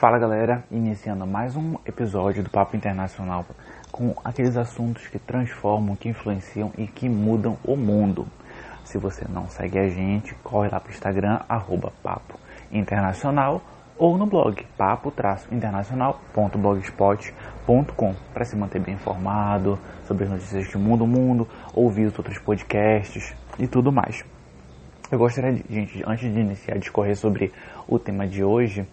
Fala galera, iniciando mais um episódio do Papo Internacional com aqueles assuntos que transformam, que influenciam e que mudam o mundo. Se você não segue a gente, corre lá pro Instagram, arroba Papo Internacional ou no blog papo-internacional.blogspot.com para se manter bem informado sobre as notícias que mudam o mundo, ouvir os outros podcasts e tudo mais. Eu gostaria, de, gente, antes de iniciar a discorrer sobre o tema de hoje,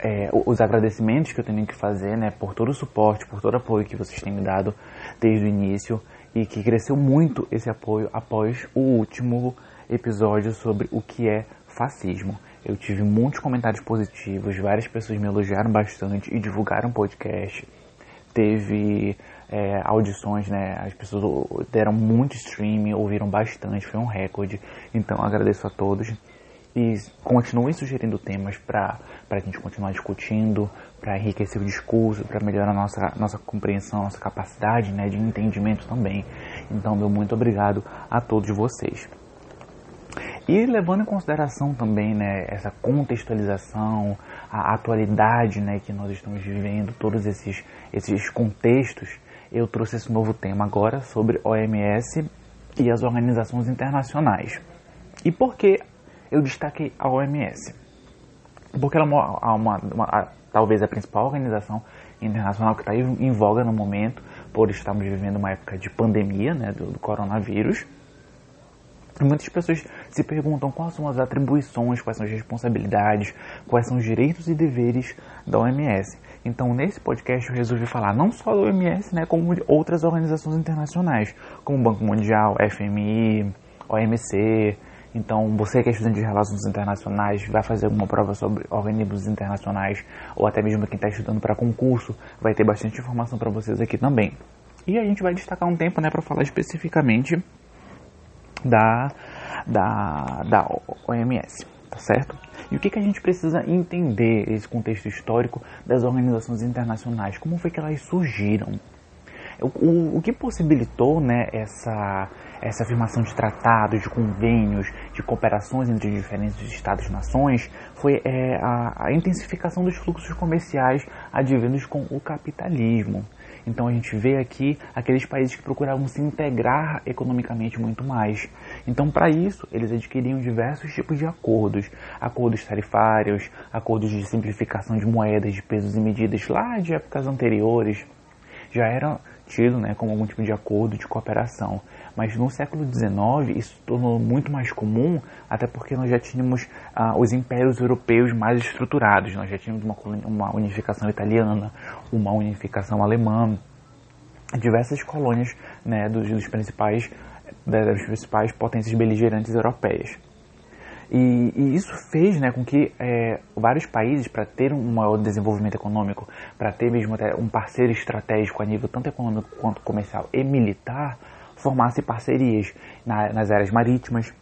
é, os agradecimentos que eu tenho que fazer né, por todo o suporte, por todo o apoio que vocês têm me dado desde o início e que cresceu muito esse apoio após o último episódio sobre o que é fascismo. Eu tive muitos comentários positivos, várias pessoas me elogiaram bastante e divulgaram o podcast. Teve é, audições, né? As pessoas deram muito streaming, ouviram bastante, foi um recorde. Então agradeço a todos e continuem sugerindo temas para a gente continuar discutindo, para enriquecer o discurso, para melhorar a nossa, nossa compreensão, nossa capacidade né, de entendimento também. Então, meu muito obrigado a todos vocês. E levando em consideração também né, essa contextualização, a atualidade né, que nós estamos vivendo, todos esses, esses contextos, eu trouxe esse novo tema agora sobre OMS e as organizações internacionais. E por que eu destaquei a OMS? Porque ela é uma, uma, uma, talvez a principal organização internacional que está em voga no momento, por estarmos vivendo uma época de pandemia né, do, do coronavírus. Muitas pessoas se perguntam quais são as atribuições, quais são as responsabilidades, quais são os direitos e deveres da OMS. Então, nesse podcast, eu resolvi falar não só da OMS, né, como de outras organizações internacionais, como o Banco Mundial, FMI, OMC. Então, você que é estudante de relações internacionais, vai fazer alguma prova sobre organismos internacionais, ou até mesmo quem está estudando para concurso, vai ter bastante informação para vocês aqui também. E a gente vai destacar um tempo né, para falar especificamente da, da, da OMS, tá certo? E o que, que a gente precisa entender esse contexto histórico das organizações internacionais? Como foi que elas surgiram? O, o, que possibilitou né, essa, essa afirmação de tratados, de convênios, de cooperações entre diferentes estados e nações foi é, a, a intensificação dos fluxos comerciais advindos com o capitalismo. Então a gente vê aqui aqueles países que procuravam se integrar economicamente muito mais. Então, para isso, eles adquiriam diversos tipos de acordos: acordos tarifários, acordos de simplificação de moedas, de pesos e medidas lá de épocas anteriores. Já eram tido né, como algum tipo de acordo de cooperação. Mas no século XIX isso se tornou muito mais comum, até porque nós já tínhamos ah, os impérios europeus mais estruturados. Nós já tínhamos uma, uma unificação italiana, uma unificação alemã, diversas colônias né, dos, dos principais, das principais potências beligerantes europeias. E, e, isso fez né, com que é, vários países, para ter um maior desenvolvimento econômico, para ter mesmo até um parceiro estratégico a nível tanto econômico quanto comercial e militar, formassem parcerias na, nas áreas marítimas,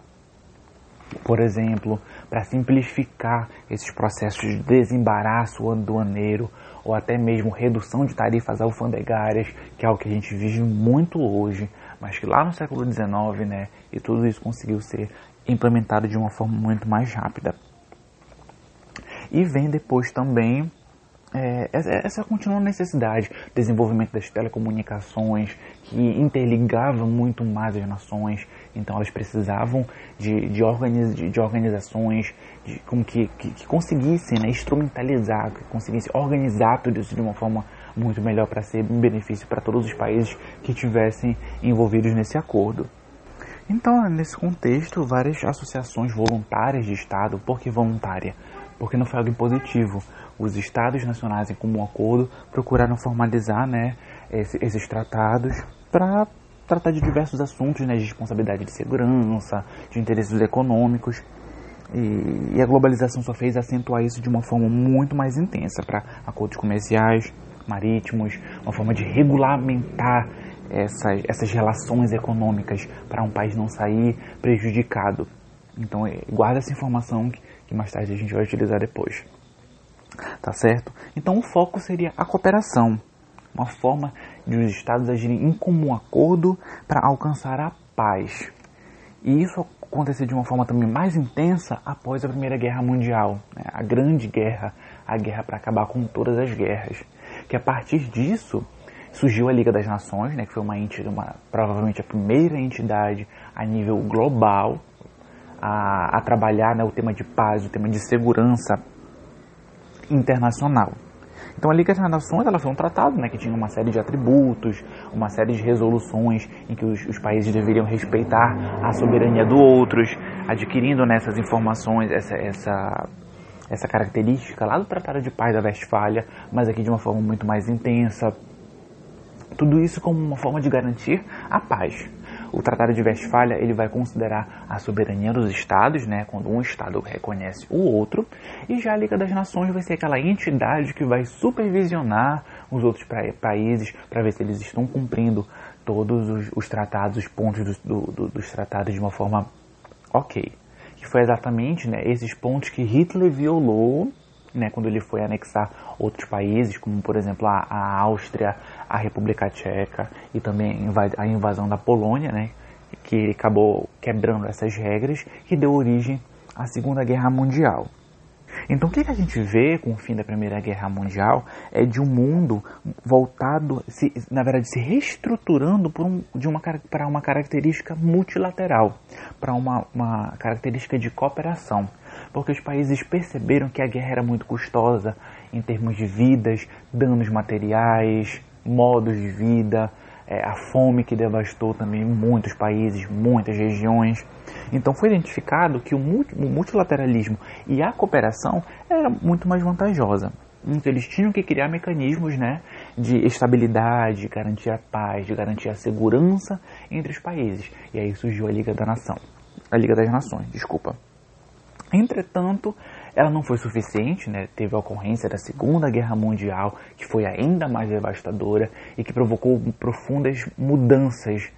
por exemplo, para simplificar esses processos de desembaraço aduaneiro ou até mesmo redução de tarifas alfandegárias, que é algo que a gente vive muito hoje, mas que lá no século XIX, né, e tudo isso conseguiu ser implementado de uma forma muito mais rápida. E vem depois também é, essa contínua necessidade, desenvolvimento das telecomunicações, que interligava muito mais as nações, então elas precisavam de, de, organiz, de, de organizações de, com que, que, que conseguissem né, instrumentalizar, que conseguissem organizar tudo isso de uma forma muito melhor para ser um benefício para todos os países que estivessem envolvidos nesse acordo. Então, nesse contexto, várias associações voluntárias de Estado, por que voluntária? Porque não foi algo impositivo. Os Estados nacionais, em comum acordo, procuraram formalizar né, esses tratados para tratar de diversos assuntos, né, de responsabilidade de segurança, de interesses econômicos. E, e a globalização só fez acentuar isso de uma forma muito mais intensa para acordos comerciais, marítimos, uma forma de regulamentar essas, essas relações econômicas para um país não sair prejudicado. Então, é, guarda essa informação que, que mais tarde a gente vai utilizar depois. Tá certo? Então, o foco seria a cooperação, uma forma de os estados agirem em comum acordo para alcançar a paz. E isso aconteceu de uma forma também mais intensa após a Primeira Guerra Mundial, né? a Grande Guerra, a guerra para acabar com todas as guerras. Que a partir disso surgiu a Liga das Nações, né, que foi uma entidade, uma, provavelmente a primeira entidade a nível global a, a trabalhar né, o tema de paz, o tema de segurança internacional. Então a Liga das Nações ela foi um tratado né, que tinha uma série de atributos, uma série de resoluções em que os, os países deveriam respeitar a soberania do outros, adquirindo nessas informações essa, essa, essa característica lá do Tratado de Paz da Westfália, mas aqui de uma forma muito mais intensa. Tudo isso como uma forma de garantir a paz. O Tratado de Westfália ele vai considerar a soberania dos estados, né, quando um estado reconhece o outro, e já a Liga das Nações vai ser aquela entidade que vai supervisionar os outros países para ver se eles estão cumprindo todos os, os tratados, os pontos do, do, dos tratados de uma forma ok. Que foi exatamente né, esses pontos que Hitler violou né, quando ele foi anexar outros países, como por exemplo a, a Áustria, a República Tcheca e também a invasão da Polônia, né, que acabou quebrando essas regras, que deu origem à Segunda Guerra Mundial. Então, o que a gente vê com o fim da Primeira Guerra Mundial é de um mundo voltado, se, na verdade, se reestruturando por um, uma, para uma característica multilateral, para uma, uma característica de cooperação porque os países perceberam que a guerra era muito custosa em termos de vidas, danos materiais, modos de vida, é, a fome que devastou também muitos países, muitas regiões. Então foi identificado que o multilateralismo e a cooperação era muito mais vantajosa. Então eles tinham que criar mecanismos né, de estabilidade, de garantir a paz, de garantir a segurança entre os países. E aí surgiu a Liga da Nação. A Liga das Nações, desculpa. Entretanto, ela não foi suficiente, né? teve a ocorrência da Segunda Guerra Mundial, que foi ainda mais devastadora e que provocou profundas mudanças,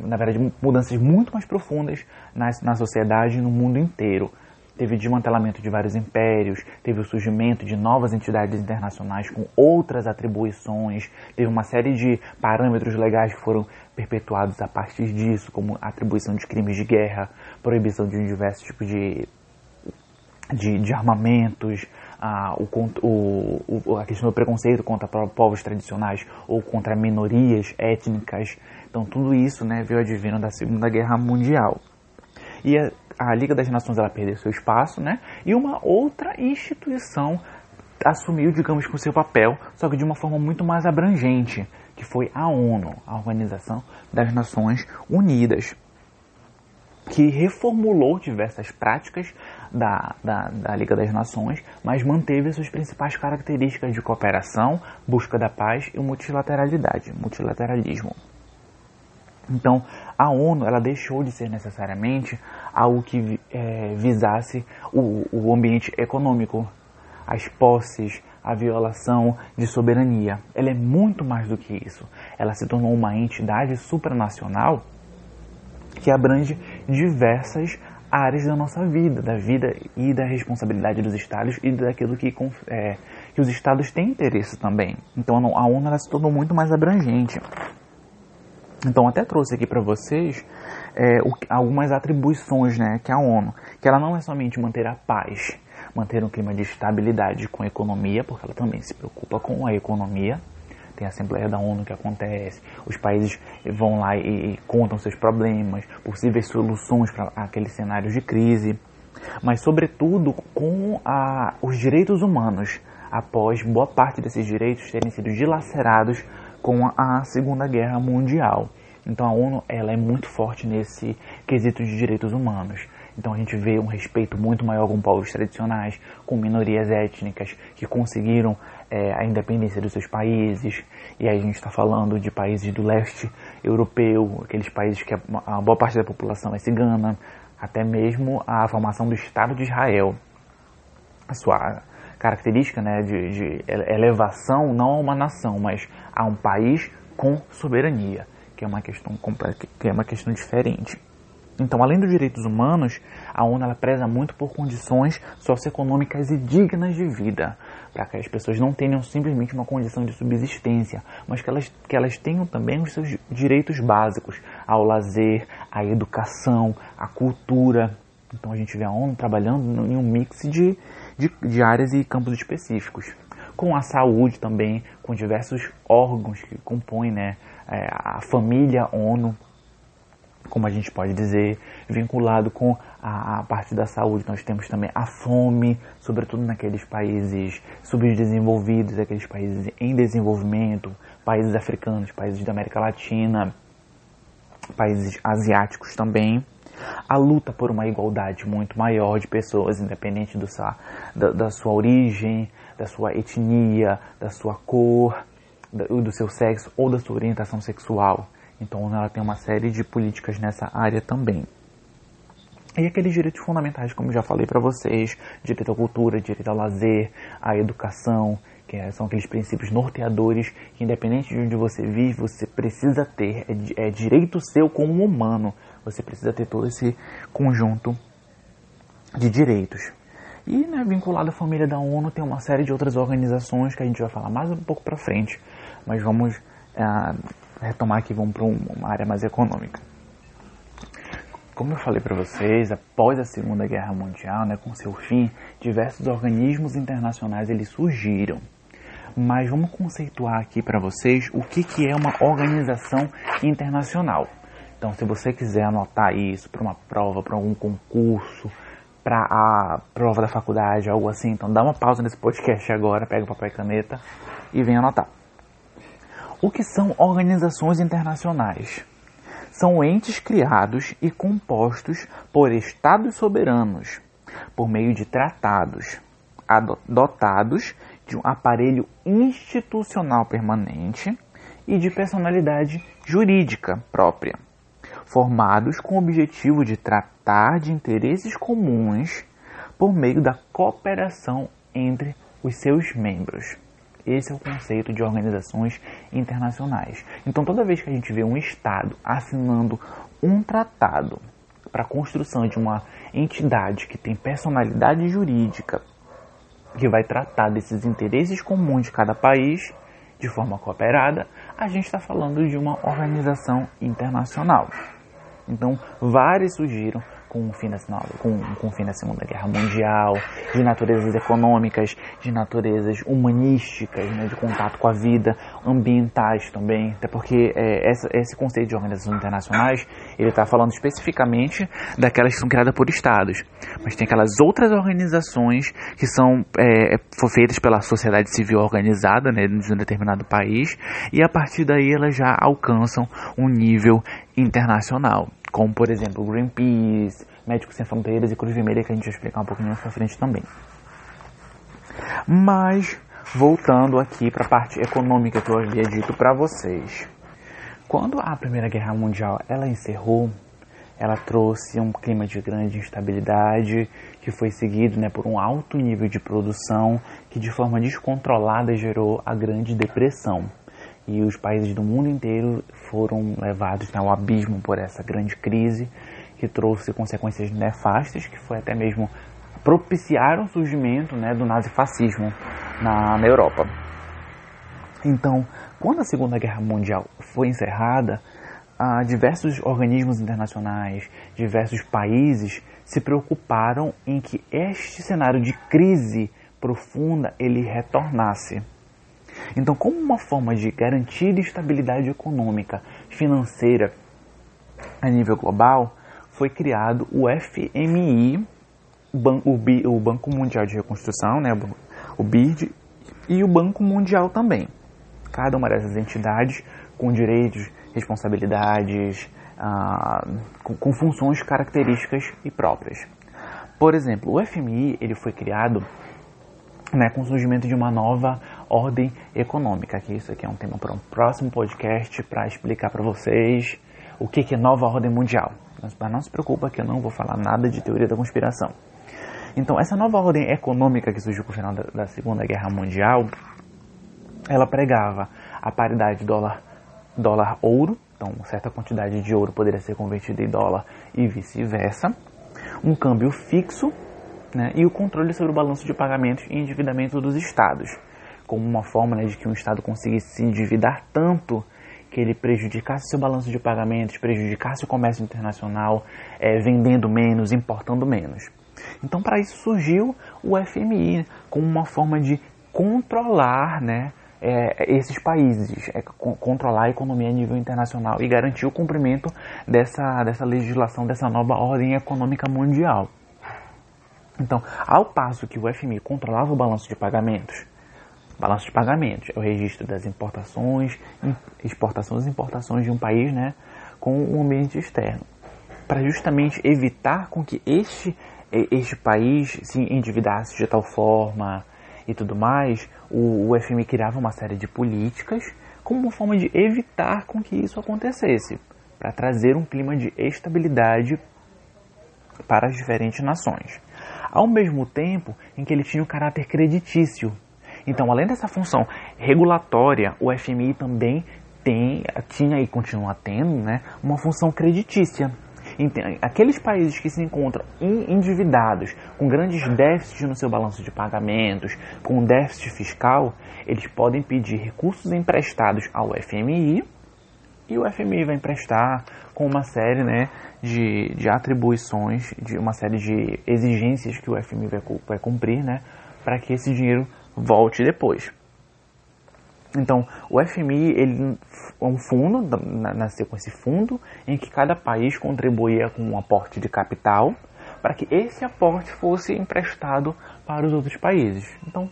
na verdade, mudanças muito mais profundas na, na sociedade e no mundo inteiro. Teve desmantelamento de vários impérios, teve o surgimento de novas entidades internacionais com outras atribuições, teve uma série de parâmetros legais que foram perpetuados a partir disso, como atribuição de crimes de guerra, proibição de diversos tipos de de, de armamentos, a, o, o, a questão do preconceito contra povos tradicionais ou contra minorias étnicas. Então tudo isso né, veio advindo da Segunda Guerra Mundial. E a, a Liga das Nações ela perdeu seu espaço, né? E uma outra instituição assumiu, digamos, com seu papel, só que de uma forma muito mais abrangente, que foi a ONU, a Organização das Nações Unidas que reformulou diversas práticas da, da, da, Liga das Nações, mas manteve suas principais características de cooperação, busca da paz e multilateralidade, multilateralismo. Então, a ONU ela deixou de ser necessariamente algo que é, visasse o, o ambiente econômico, as posses, a violação de soberania. Ela é muito mais do que isso. Ela se tornou uma entidade supranacional que abrange diversas áreas da nossa vida, da vida e da responsabilidade dos estados e daquilo que, é, que os estados têm interesse também. Então a ONU ela se tornou muito mais abrangente. Então até trouxe aqui para vocês é, o, algumas atribuições né, que a ONU, que ela não é somente manter a paz, manter um clima de estabilidade com a economia, porque ela também se preocupa com a economia, tem a Assembleia da ONU que acontece, os países vão lá e, e contam seus problemas, possíveis soluções para aqueles cenários de crise, mas sobretudo com a, os direitos humanos, após boa parte desses direitos terem sido dilacerados com a Segunda Guerra Mundial. Então a ONU ela é muito forte nesse quesito de direitos humanos. Então a gente vê um respeito muito maior com povos tradicionais, com minorias étnicas que conseguiram é, a independência dos seus países. E aí a gente está falando de países do leste europeu, aqueles países que a, a boa parte da população é cigana, até mesmo a formação do Estado de Israel. A sua característica né, de, de elevação não a uma nação, mas a um país com soberania, que é uma questão, que é uma questão diferente. Então, além dos direitos humanos, a ONU ela preza muito por condições socioeconômicas e dignas de vida, para que as pessoas não tenham simplesmente uma condição de subsistência, mas que elas, que elas tenham também os seus direitos básicos ao lazer, à educação, à cultura. Então, a gente vê a ONU trabalhando em um mix de, de, de áreas e campos específicos. Com a saúde também, com diversos órgãos que compõem né, é, a família ONU, como a gente pode dizer, vinculado com a, a, parte da saúde. Nós temos também a fome, sobretudo naqueles países subdesenvolvidos, aqueles países em desenvolvimento, países africanos, países da América Latina, países asiáticos também. A luta por uma igualdade muito maior de pessoas, independente do da, da sua origem, da sua etnia, da sua cor, do seu sexo ou da sua orientação sexual. Então ela tem uma série de políticas nessa área também. E aqueles direitos fundamentais, como já falei para vocês, direito à cultura, direito ao lazer, à educação, que é, são aqueles princípios norteadores que, independente de onde você vive, você precisa ter, é, é direito seu como humano, você precisa ter todo esse conjunto de direitos. E né, vinculado à família da ONU tem uma série de outras organizações que a gente vai falar mais um pouco para frente, mas vamos é, retomar aqui, vamos para uma área mais econômica. Como eu falei para vocês, após a Segunda Guerra Mundial, né, com seu fim, diversos organismos internacionais eles surgiram. Mas vamos conceituar aqui para vocês o que, que é uma organização internacional. Então, se você quiser anotar isso para uma prova, para algum concurso, para a prova da faculdade, algo assim, então dá uma pausa nesse podcast agora, pega o papel e caneta e vem anotar. O que são organizações internacionais? São entes criados e compostos por estados soberanos, por meio de tratados, dotados de um aparelho institucional permanente e de personalidade jurídica própria, formados com o objetivo de tratar de interesses comuns por meio da cooperação entre os seus membros. Esse é o conceito de organizações internacionais. Então, toda vez que a gente vê um Estado assinando um tratado para a construção de uma entidade que tem personalidade jurídica, que vai tratar desses interesses comuns de cada país de forma cooperada, a gente está falando de uma organização internacional. Então, várias surgiram com o fim da, com, com o fim da Segunda Guerra Mundial, de naturezas econômicas, de naturezas humanísticas, né, de contato com a vida, ambientais também, até porque é, essa, esse conceito de organizações internacionais, ele está falando especificamente daquelas que são criadas por estados, mas tem aquelas outras organizações que são é, feitas pela sociedade civil organizada, né, de um determinado país, e a partir daí elas já alcançam um nível internacional como por exemplo Greenpeace, Médicos Sem Fronteiras e Cruz Vermelha, que a gente vai explicar um pouquinho mais pra frente também. Mas, voltando aqui para a parte econômica que eu havia dito para vocês. Quando a Primeira Guerra Mundial ela encerrou, ela trouxe um clima de grande instabilidade que foi seguido né, por um alto nível de produção que de forma descontrolada gerou a Grande Depressão e os países do mundo inteiro foram levados ao abismo por essa grande crise que trouxe consequências nefastas, que foi até mesmo propiciar o surgimento né, do nazifascismo na, na Europa. Então, quando a Segunda Guerra Mundial foi encerrada, ah, diversos organismos internacionais, diversos países se preocuparam em que este cenário de crise profunda ele retornasse. Então, como uma forma de garantir estabilidade econômica, financeira a nível global, foi criado o FMI, o Banco Mundial de Reconstrução, né, o BID, e o Banco Mundial também. Cada uma dessas entidades com direitos, responsabilidades, ah, com, com funções características e próprias. Por exemplo, o FMI ele foi criado né, com o surgimento de uma nova ordem econômica, que isso aqui é um tema para um próximo podcast para explicar para vocês o que, que é nova ordem mundial. Mas não se preocupa que eu não vou falar nada de teoria da conspiração. Então, essa nova ordem econômica que surgiu com o final da, da Segunda Guerra Mundial, ela pregava a paridade dólar dólar ouro, então certa quantidade de ouro poderia ser convertida em dólar e vice-versa, um câmbio fixo né, e o controle sobre o balanço de pagamentos e endividamento dos estados como uma forma né, de que um Estado conseguisse se endividar tanto que ele prejudicasse seu balanço de pagamentos, prejudicasse o comércio internacional, é, vendendo menos, importando menos. Então, para isso surgiu o FMI como uma forma de controlar né, é, esses países, é, controlar a economia a nível internacional e garantir o cumprimento dessa, dessa legislação, dessa nova ordem econômica mundial. Então, ao passo que o FMI controlava o balanço de pagamentos, balanço de pagamentos é o registro das importações, exportações e importações de um país né, com o ambiente externo, para justamente evitar com que este, este país se endividasse de tal forma e tudo mais, o, o FMI criava uma série de políticas como uma forma de evitar com que isso acontecesse, para trazer um clima de estabilidade para as diferentes nações ao mesmo tempo em que ele tinha um caráter creditício. Então, além dessa função regulatória, o FMI também tem, tinha e continua tendo né, uma função creditícia. Aqueles países que se encontram endividados, com grandes déficits no seu balanço de pagamentos, com déficit fiscal, eles podem pedir recursos emprestados ao FMI e o FMI vai emprestar com uma série né, de, de atribuições, de uma série de exigências que o FMI vai, vai cumprir né, para que esse dinheiro volte depois. Então, o FMI ele é um fundo, nasceu com esse fundo, em que cada país contribuía com um aporte de capital para que esse aporte fosse emprestado para os outros países. Então,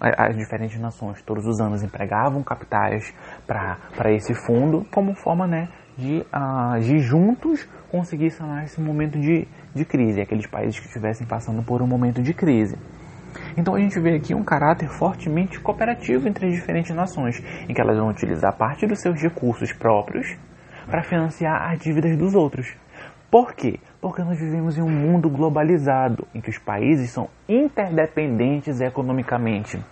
as diferentes nações todos os anos empregavam capitais para esse fundo como forma né, de, uh, de juntos conseguir sanar esse momento de, de crise, aqueles países que estivessem passando por um momento de crise. Então a gente vê aqui um caráter fortemente cooperativo entre as diferentes nações, em que elas vão utilizar parte dos seus recursos próprios para financiar as dívidas dos outros. Por quê? Porque nós vivemos em um mundo globalizado, em que os países são interdependentes economicamente.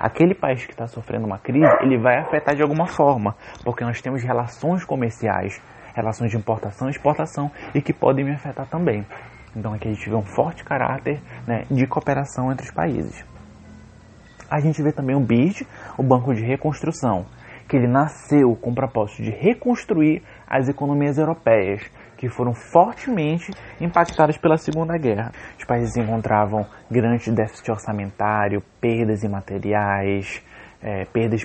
Aquele país que está sofrendo uma crise, ele vai afetar de alguma forma, porque nós temos relações comerciais, relações de importação e exportação, e que podem me afetar também. Então aqui a gente vê um forte caráter né, de cooperação entre os países. A gente vê também o BID, o Banco de Reconstrução, que ele nasceu com o propósito de reconstruir as economias europeias, que foram fortemente impactadas pela Segunda Guerra. Os países encontravam grande déficit orçamentário, perdas em materiais, é, perdas,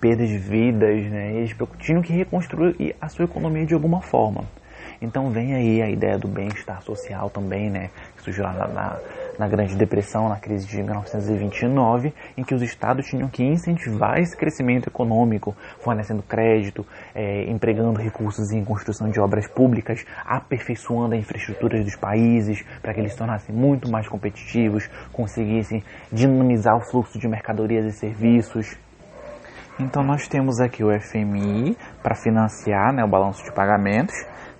perdas de vidas, né? eles tinham que reconstruir a sua economia de alguma forma. Então vem aí a ideia do bem-estar social também, né? Que surgiu lá na, na Grande Depressão, na crise de 1929, em que os estados tinham que incentivar esse crescimento econômico, fornecendo crédito, é, empregando recursos em construção de obras públicas, aperfeiçoando a infraestrutura dos países para que eles se tornassem muito mais competitivos, conseguissem dinamizar o fluxo de mercadorias e serviços. Então nós temos aqui o FMI para financiar né, o balanço de pagamentos,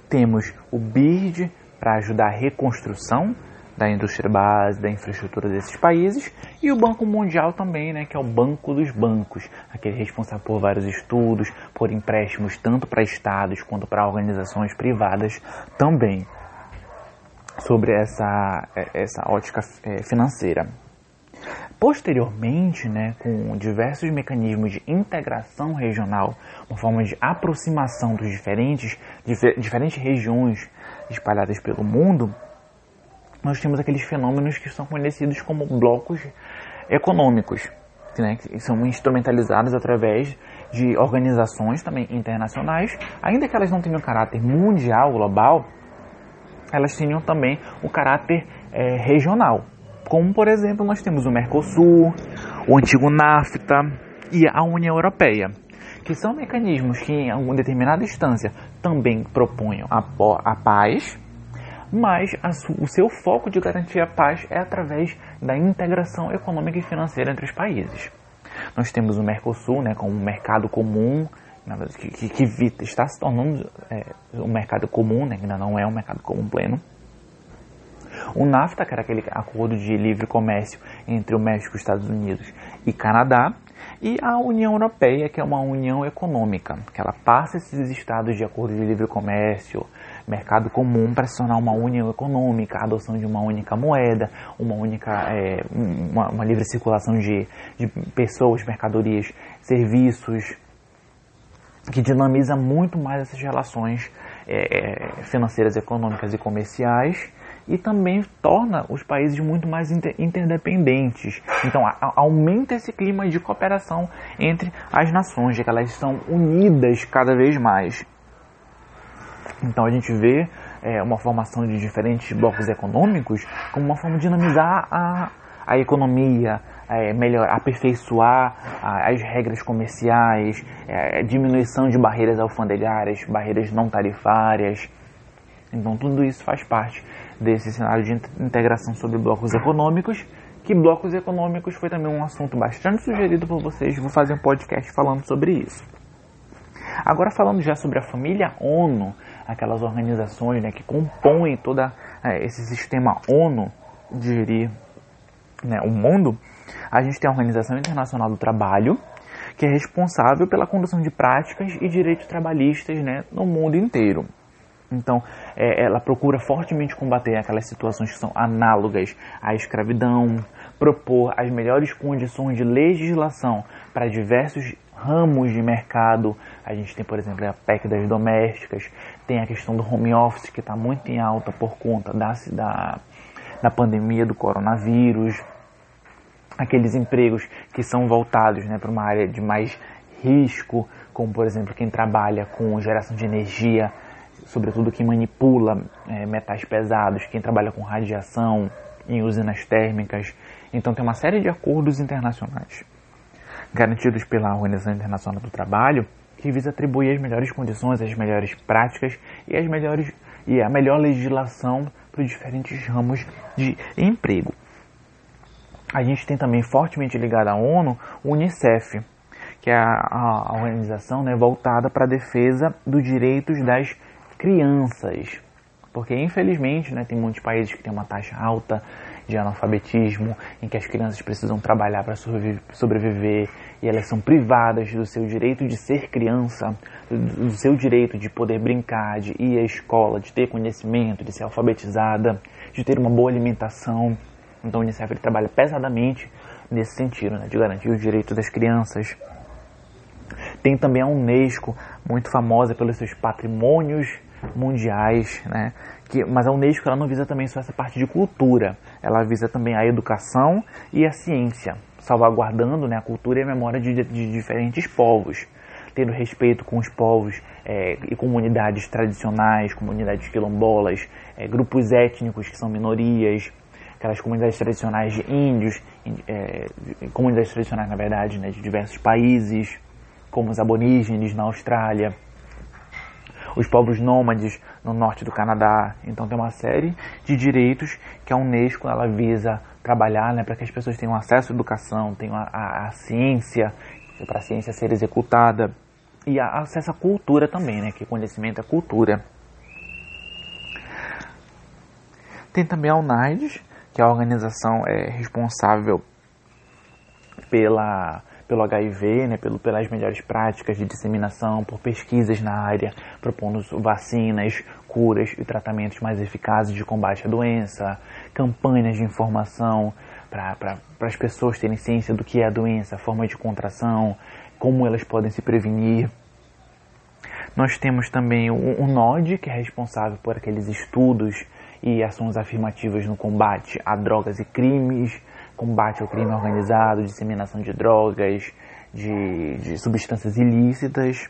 temos o BIRD para ajudar a reconstrução da indústria base, da infraestrutura desses países, e o Banco Mundial também, né, que é o banco dos bancos, aquele responsável por vários estudos, por empréstimos tanto para estados quanto para organizações privadas também, sobre essa, essa ótica é, financeira. Posteriormente, né, com diversos mecanismos de integração regional, uma forma de aproximação dos diferentes, diferentes regiões espalhadas pelo mundo, nós temos aqueles fenômenos que são conhecidos como blocos econômicos, né, que são instrumentalizados através de organizações também internacionais, ainda que elas não tenham caráter mundial, global, elas tenham também o caráter é, regional. Como, por exemplo, nós temos o Mercosul, o antigo NAFTA e a União Europeia, que são mecanismos que, em alguma determinada instância, também propunham a, a paz, mas a, o seu foco de garantir a paz é através da integração econômica e financeira entre os países. Nós temos o Mercosul né, como um mercado comum, que, que, que está se tornando é, um mercado comum, né, que ainda não é um mercado comum pleno. O NAFTA, que era aquele acordo de livre comércio entre o México, Estados Unidos e Canadá, e a União Europeia, que é uma união econômica, que ela passa esses estados de acordo de livre comércio, mercado comum para se tornar uma união econômica, a adoção de uma única moeda, uma única é, uma, uma, livre circulação de, de pessoas, mercadorias, serviços, que dinamiza muito mais essas relações é, é financeiras, econômicas e comerciais e também torna os países muito mais inter interdependentes. Então a, aumenta esse clima de cooperação entre as nações, já que elas estão unidas cada vez mais. Então a gente vê é, uma formação de diferentes blocos econômicos como uma forma de dinamizar a, a economia, é, melhor, aperfeiçoar as regras comerciais, é, diminuição de barreiras alfandegárias, barreiras não tarifárias. Então tudo isso faz parte desse cenário de integração sobre blocos econômicos, que blocos econômicos foi também um assunto bastante sugerido por vocês, vou fazer um podcast falando sobre isso. Agora falando já sobre a família ONU, aquelas organizações né, que compõem todo é, esse sistema ONU de gerir né, o mundo, a gente tem a Organização Internacional do Trabalho, que é responsável pela condução de práticas e direitos trabalhistas né, no mundo inteiro. Então, é, ela procura fortemente combater aquelas situações que são análogas à escravidão, propor as melhores condições de legislação para diversos ramos de mercado. A gente tem, por exemplo, a PEC das domésticas, tem a questão do home office, que está muito em alta por conta da, da, da pandemia do coronavírus. Aqueles empregos que são voltados né, para uma área de mais risco, como, por exemplo, quem trabalha com geração de energia sobretudo quem manipula é, metais pesados, quem trabalha com radiação em usinas térmicas. Então tem uma série de acordos internacionais garantidos pela Organização Internacional do Trabalho que visa atribuir as melhores condições, as melhores práticas e as melhores e a melhor legislação para os diferentes ramos de emprego. A gente tem também fortemente ligado à ONU o UNICEF, que é a, a organização né, voltada para a defesa dos direitos das crianças. Porque infelizmente né, tem muitos países que têm uma taxa alta de analfabetismo, em que as crianças precisam trabalhar para sobreviver e elas são privadas do seu direito de ser criança, do seu direito de poder brincar, de ir à escola, de ter conhecimento, de ser alfabetizada, de ter uma boa alimentação. Então o Unicef trabalha pesadamente nesse sentido, né, de garantir os direitos das crianças. Tem também a Unesco, muito famosa pelos seus patrimônios mundiais, né? Que, mas a Unesco ela não visa também só essa parte de cultura, ela visa também a educação e a ciência, salvaguardando né, a cultura e a memória de, de diferentes povos, tendo respeito com os povos é, e comunidades tradicionais, comunidades quilombolas, é, grupos étnicos que são minorias, aquelas comunidades tradicionais de índios, é, comunidades tradicionais na verdade né, de diversos países, como os aborígenes na Austrália os povos nômades no norte do Canadá. Então tem uma série de direitos que a Unesco ela visa trabalhar né, para que as pessoas tenham acesso à educação, tenham a, a, a ciência, para a ciência ser executada e a, acesso à cultura também, né, que conhecimento é cultura. Tem também a UNAIDS, que é a organização é, responsável pela pelo HIV, né, pelo, pelas melhores práticas de disseminação, por pesquisas na área, propondo vacinas, curas e tratamentos mais eficazes de combate à doença, campanhas de informação para as pessoas terem ciência do que é a doença, a forma de contração, como elas podem se prevenir. Nós temos também o, o NOD, que é responsável por aqueles estudos e ações afirmativas no combate a drogas e crimes, combate ao crime organizado, disseminação de drogas, de, de substâncias ilícitas.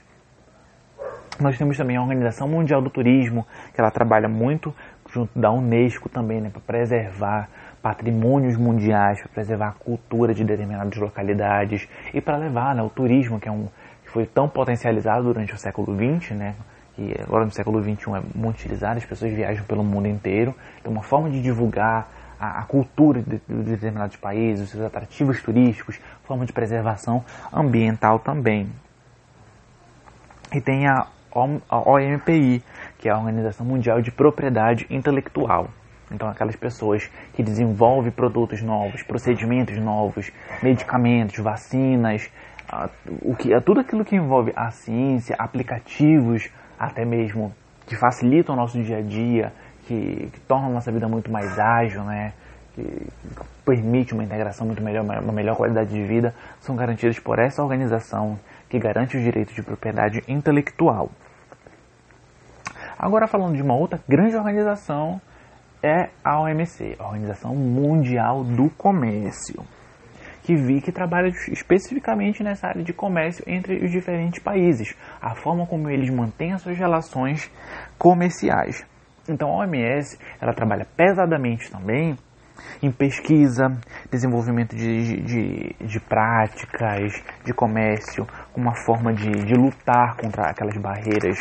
Nós temos também a Organização Mundial do Turismo, que ela trabalha muito junto da Unesco também, né, para preservar patrimônios mundiais, para preservar a cultura de determinadas localidades e para levar né, o turismo, que, é um, que foi tão potencializado durante o século XX, né, que agora no século XXI é muito utilizado, as pessoas viajam pelo mundo inteiro, é uma forma de divulgar a, a cultura de, de, determinados países, os seus atrativos turísticos, forma de preservação ambiental também. E tem a, OMPI, que é a Organização Mundial de Propriedade Intelectual. Então, aquelas pessoas que desenvolvem produtos novos, procedimentos novos, medicamentos, vacinas, o que, tudo aquilo que envolve a ciência, aplicativos, até mesmo que facilitam o nosso dia a dia, que, que torna a nossa vida muito mais ágil, né? que permite uma integração muito melhor, uma melhor qualidade de vida, são garantidos por essa organização que garante os direitos de propriedade intelectual. Agora falando de uma outra grande organização é a OMC, a Organização Mundial do Comércio, que vi que trabalha especificamente nessa área de comércio entre os diferentes países, a forma como eles mantêm as suas relações comerciais. Então a OMS ela trabalha pesadamente também em pesquisa, desenvolvimento de, de, de práticas de comércio, uma forma de, de lutar contra aquelas barreiras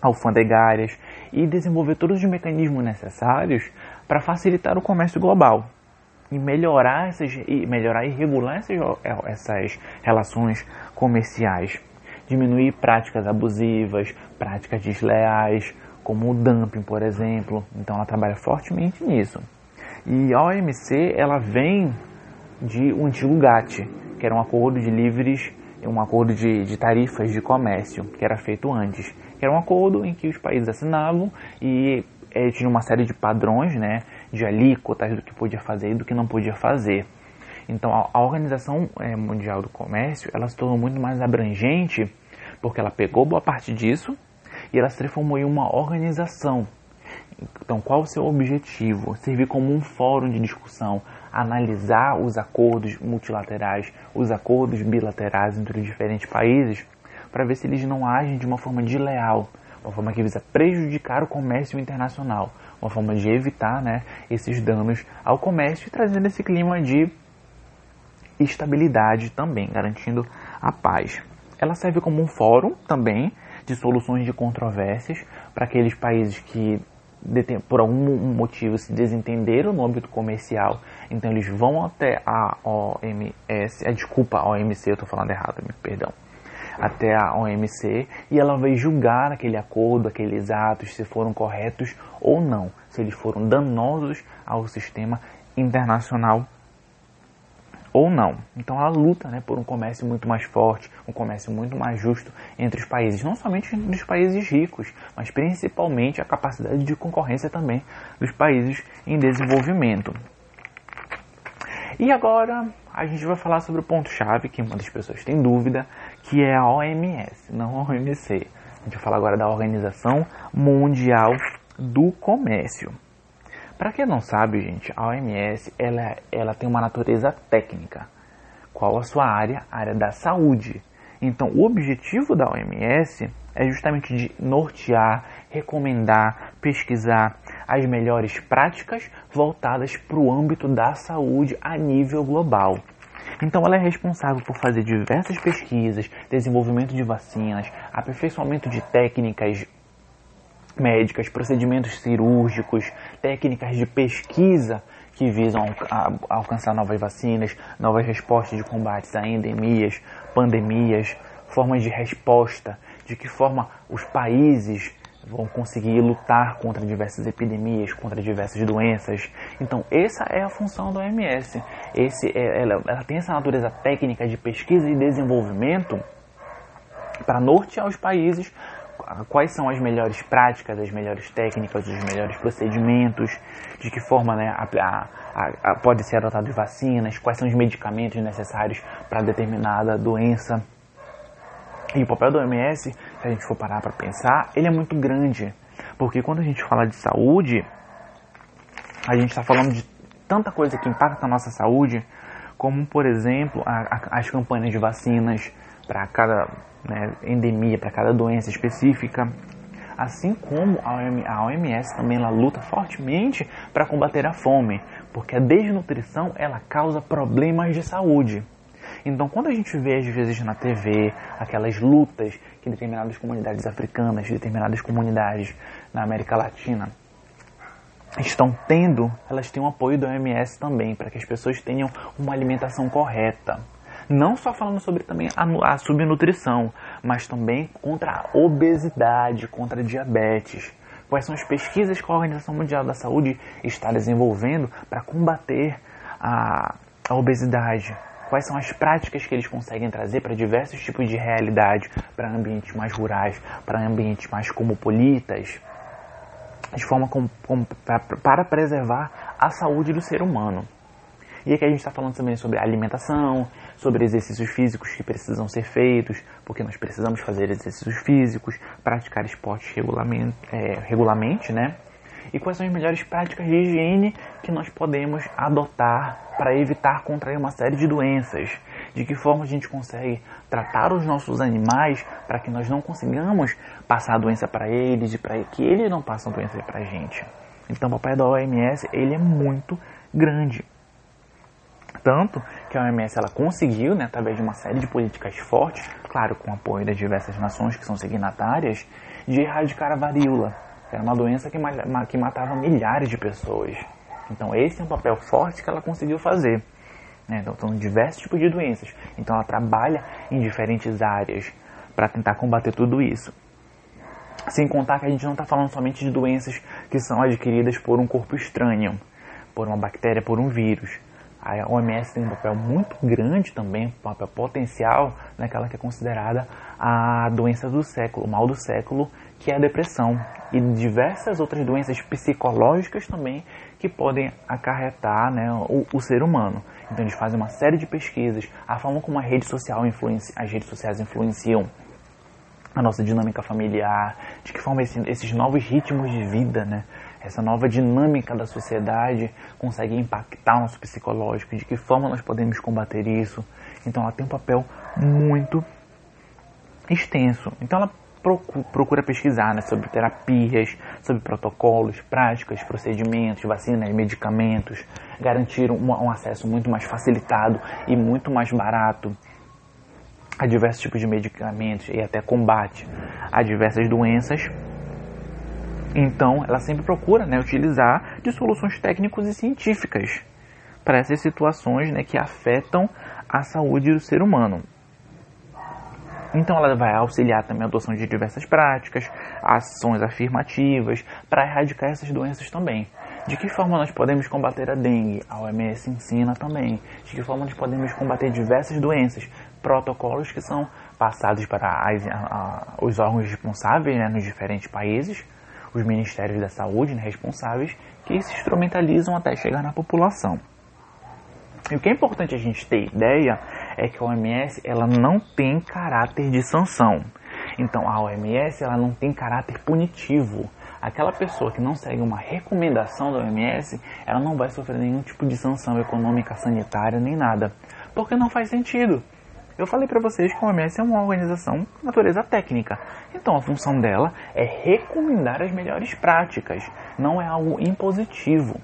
alfandegárias e desenvolver todos os mecanismos necessários para facilitar o comércio global e melhorar, essas, e melhorar e regular essas, essas relações comerciais, diminuir práticas abusivas, práticas desleais, como o dumping, por exemplo. Então ela trabalha fortemente nisso. E a OMC ela vem de um antigo GATT, que era um acordo de livres, um acordo de, de tarifas de comércio, que era feito antes. Que era um acordo em que os países assinavam e é, tinha uma série de padrões, né, de alíquotas do que podia fazer e do que não podia fazer. Então a, a Organização é, Mundial do Comércio ela se tornou muito mais abrangente porque ela pegou boa parte disso e ela se transformou em uma organização então, qual o seu objetivo? Servir como um fórum de discussão, analisar os acordos multilaterais, os acordos bilaterais entre os diferentes países, para ver se eles não agem de uma forma desleal, uma forma que visa prejudicar o comércio internacional, uma forma de evitar né, esses danos ao comércio e trazendo esse clima de estabilidade também, garantindo a paz. Ela serve como um fórum também de soluções de controvérsias para aqueles países que por algum motivo se desentenderam no âmbito comercial, então eles vão até a OMS, a desculpa, a OMC, eu estou falando errado, perdão, até a OMC e ela vai julgar aquele acordo, aqueles atos, se foram corretos ou não, se eles foram danosos ao sistema internacional ou não. Então a luta né, por um comércio muito mais forte, um comércio muito mais justo entre os países, não somente entre os países ricos, mas principalmente a capacidade de concorrência também dos países em desenvolvimento. E agora a gente vai falar sobre o ponto-chave que muitas pessoas têm dúvida, que é a OMS, não a OMC. A gente vai falar agora da Organização Mundial do Comércio. Para quem não sabe, gente, a OMS ela, ela tem uma natureza técnica. Qual a sua área? A área da saúde. Então, o objetivo da OMS é justamente de nortear, recomendar, pesquisar as melhores práticas voltadas para o âmbito da saúde a nível global. Então, ela é responsável por fazer diversas pesquisas, desenvolvimento de vacinas, aperfeiçoamento de técnicas médicas, procedimentos cirúrgicos, técnicas de pesquisa que visam alcançar novas vacinas, novas respostas de combates a endemias, pandemias, formas de resposta, de que forma os países vão conseguir lutar contra diversas epidemias, contra diversas doenças. Então, essa é a função da OMS. Esse, é, ela, ela tem essa natureza técnica de pesquisa e desenvolvimento para nortear os países quais são as melhores práticas, as melhores técnicas, os melhores procedimentos, de que forma né, a, a, a, pode ser adotado vacinas, quais são os medicamentos necessários para determinada doença. E o papel do OMS, se a gente for parar para pensar, ele é muito grande, porque quando a gente fala de saúde, a gente está falando de tanta coisa que impacta a nossa saúde, como por exemplo as campanhas de vacinas para cada né, endemia, para cada doença específica. Assim como a OMS também ela luta fortemente para combater a fome, porque a desnutrição ela causa problemas de saúde. Então, quando a gente vê às vezes na TV aquelas lutas que determinadas comunidades africanas, determinadas comunidades na América Latina estão tendo, elas têm o apoio da OMS também, para que as pessoas tenham uma alimentação correta. Não só falando sobre também a, a subnutrição, mas também contra a obesidade, contra a diabetes. Quais são as pesquisas que a Organização Mundial da Saúde está desenvolvendo para combater a, a obesidade? Quais são as práticas que eles conseguem trazer para diversos tipos de realidade, para ambientes mais rurais, para ambientes mais cosmopolitas, de forma com, com, para preservar a saúde do ser humano. E aqui a gente está falando também sobre alimentação, sobre exercícios físicos que precisam ser feitos, porque nós precisamos fazer exercícios físicos, praticar esportes é, regularmente né? e quais são as melhores práticas de higiene que nós podemos adotar para evitar contrair uma série de doenças. De que forma a gente consegue tratar os nossos animais para que nós não consigamos passar a doença para eles e para que eles não passem a doença para a gente. Então, o papai da OMS ele é muito grande. Tanto que a OMS ela conseguiu, né, através de uma série de políticas fortes, claro, com o apoio das diversas nações que são signatárias, de erradicar a varíola, que era uma doença que, que matava milhares de pessoas. Então, esse é um papel forte que ela conseguiu fazer. Né? Então, são diversos tipos de doenças. Então, ela trabalha em diferentes áreas para tentar combater tudo isso. Sem contar que a gente não está falando somente de doenças que são adquiridas por um corpo estranho, por uma bactéria, por um vírus. A OMS tem um papel muito grande também, um papel potencial naquela que é considerada a doença do século, o mal do século, que é a depressão. E diversas outras doenças psicológicas também que podem acarretar né, o, o, ser humano. Então eles fazem uma série de pesquisas, a forma como a rede social influencia, as redes sociais influenciam a nossa dinâmica familiar, de que forma esse, esses novos ritmos de vida, né, essa nova dinâmica da sociedade consegue impactar o nosso psicológico, de que forma nós podemos combater isso. Então ela tem um papel muito extenso. Então ela procura pesquisar né, sobre terapias, sobre protocolos, práticas, procedimentos, vacinas, medicamentos, garantir um, um acesso muito mais facilitado e muito mais barato a diversos tipos de medicamentos e até combate a diversas doenças então, ela sempre procura né, utilizar de soluções técnicas e científicas para essas situações né, que afetam a saúde do ser humano. Então, ela vai auxiliar também a adoção de diversas práticas, ações afirmativas para erradicar essas doenças também. De que forma nós podemos combater a dengue? A OMS ensina também. De que forma nós podemos combater diversas doenças? Protocolos que são passados para as, a, a, os órgãos responsáveis né, nos diferentes países os ministérios da saúde né, responsáveis que se instrumentalizam até chegar na população. E o que é importante a gente ter ideia é que a OMS ela não tem caráter de sanção. Então a OMS ela não tem caráter punitivo. Aquela pessoa que não segue uma recomendação da OMS, ela não vai sofrer nenhum tipo de sanção econômica, sanitária, nem nada. Porque não faz sentido. Eu falei para vocês que a OMS é uma organização de natureza técnica. Então a função dela é recomendar as melhores práticas, não é algo impositivo.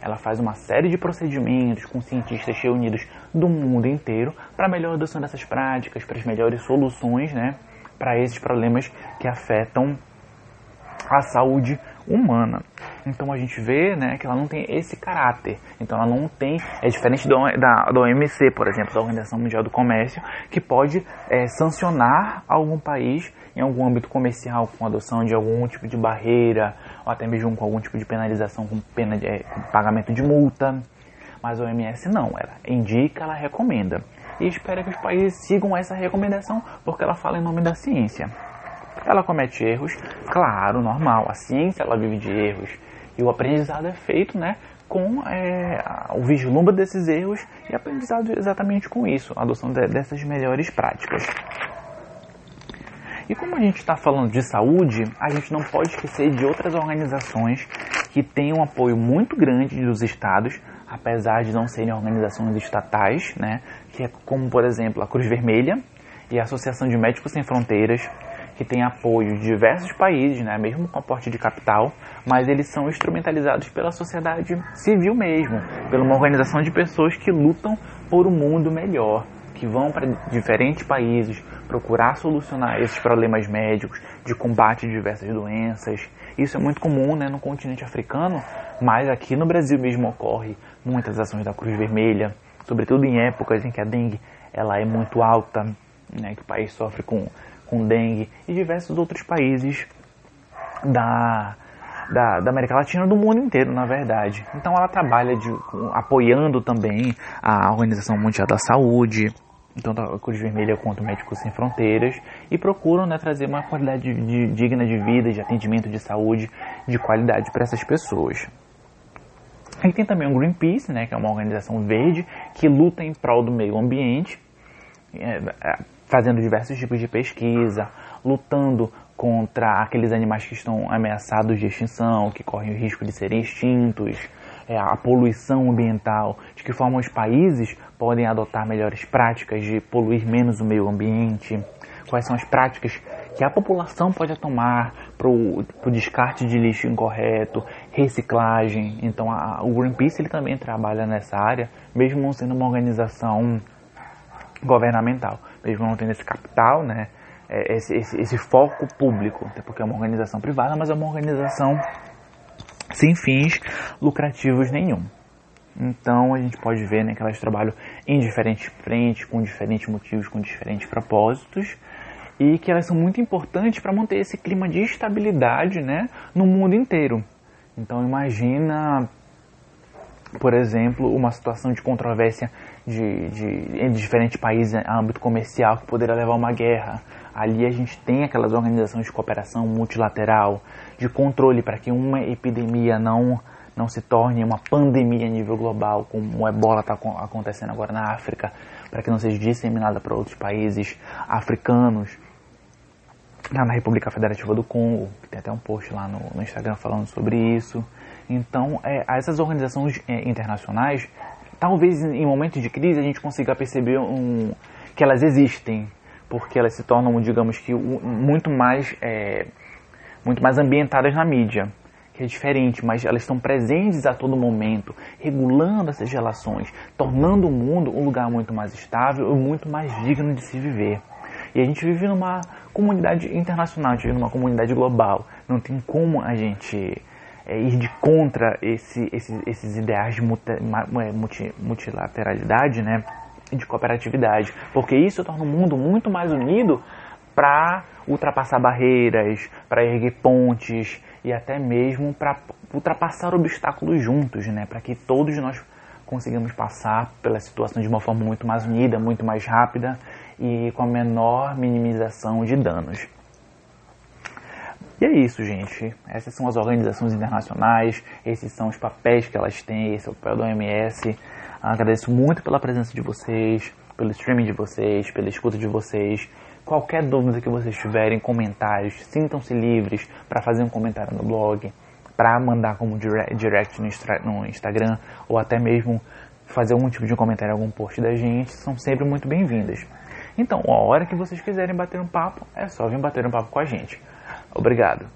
Ela faz uma série de procedimentos com cientistas reunidos do mundo inteiro para a melhor adoção dessas práticas, para as melhores soluções né, para esses problemas que afetam a saúde humana. Então a gente vê né, que ela não tem esse caráter. Então ela não tem. É diferente do, da, da OMC, por exemplo, da Organização Mundial do Comércio, que pode é, sancionar algum país em algum âmbito comercial com adoção de algum tipo de barreira, ou até mesmo com algum tipo de penalização com pena de é, com pagamento de multa. Mas a OMS não, ela indica, ela recomenda. E espera que os países sigam essa recomendação, porque ela fala em nome da ciência. Ela comete erros, claro, normal. A ciência ela vive de erros. E o aprendizado é feito né, com é, o vislumbre desses erros e aprendizado exatamente com isso, a adoção de, dessas melhores práticas. E como a gente está falando de saúde, a gente não pode esquecer de outras organizações que têm um apoio muito grande dos estados, apesar de não serem organizações estatais, né? Que é como, por exemplo, a Cruz Vermelha e a Associação de Médicos Sem Fronteiras, que tem apoio de diversos países, né, mesmo com aporte de capital, mas eles são instrumentalizados pela sociedade civil mesmo, pela uma organização de pessoas que lutam por um mundo melhor, que vão para diferentes países procurar solucionar esses problemas médicos de combate a diversas doenças. Isso é muito comum né, no continente africano, mas aqui no Brasil mesmo ocorre muitas ações da Cruz Vermelha, sobretudo em épocas em que a dengue ela é muito alta, né, que o país sofre com com dengue e diversos outros países da, da, da, América Latina, do mundo inteiro, na verdade. Então ela trabalha de, apoiando também a Organização Mundial da Saúde, tanto a Cruz Vermelha quanto Médicos Sem Fronteiras, e procuram né, trazer uma qualidade de, de, digna de vida, de atendimento de saúde de qualidade para essas pessoas. E tem também o Greenpeace, né, que é uma organização verde que luta em prol do meio ambiente, é, é, fazendo diversos tipos de pesquisa, lutando contra aqueles animais que estão ameaçados de extinção, que correm o risco de serem extintos, é, a poluição ambiental, de que forma os países podem adotar melhores práticas de poluir menos o meio ambiente, quais são as práticas que a população pode tomar para o descarte de lixo incorreto, reciclagem. Então a, o Greenpeace ele também trabalha nessa área, mesmo não sendo uma organização governamental, mesmo não tendo esse capital, né, é, esse, esse, esse foco público, até porque é uma organização privada, mas é uma organização sem fins lucrativos nenhum. Então a gente pode ver né, que elas trabalham em diferentes frentes, com diferentes motivos, com diferentes propósitos, e que elas são muito importantes para manter esse clima de estabilidade né, no mundo inteiro. Então imagina, por exemplo, uma situação de controvérsia de, de, diferentes países em âmbito comercial que poderia levar a uma guerra. Ali a gente tem aquelas organizações de cooperação multilateral, de controle para que uma epidemia não, não se torne uma pandemia a nível global, como o ebola está acontecendo agora na África, para que não seja disseminada para outros países africanos. Na República Federativa do Congo, que tem até um post lá no, no Instagram falando sobre isso. Então, é, essas organizações é, internacionais, talvez em momentos de crise a gente consiga perceber um, que elas existem, porque elas se tornam, digamos que, muito mais, é, muito mais ambientadas na mídia, que é diferente, mas elas estão presentes a todo momento, regulando essas relações, tornando o mundo um lugar muito mais estável e muito mais digno de se viver. E a gente vive numa comunidade internacional, a gente vive numa comunidade global. Não tem como a gente é, ir de contra esse, esses, esses ideais de multi, multilateralidade, né? de cooperatividade, porque isso torna o mundo muito mais unido para ultrapassar barreiras, para erguer pontes e até mesmo para ultrapassar obstáculos juntos, né? Para que todos nós consigamos passar pela situação de uma forma muito mais unida, muito mais rápida e com a menor minimização de danos. E é isso, gente. Essas são as organizações internacionais, esses são os papéis que elas têm, esse é o papel da OMS. Agradeço muito pela presença de vocês, pelo streaming de vocês, pela escuta de vocês. Qualquer dúvida que vocês tiverem, comentários, sintam-se livres para fazer um comentário no blog, para mandar como direct no Instagram ou até mesmo fazer algum tipo de comentário algum post da gente, são sempre muito bem-vindas. Então, a hora que vocês quiserem bater um papo, é só vir bater um papo com a gente. Obrigado.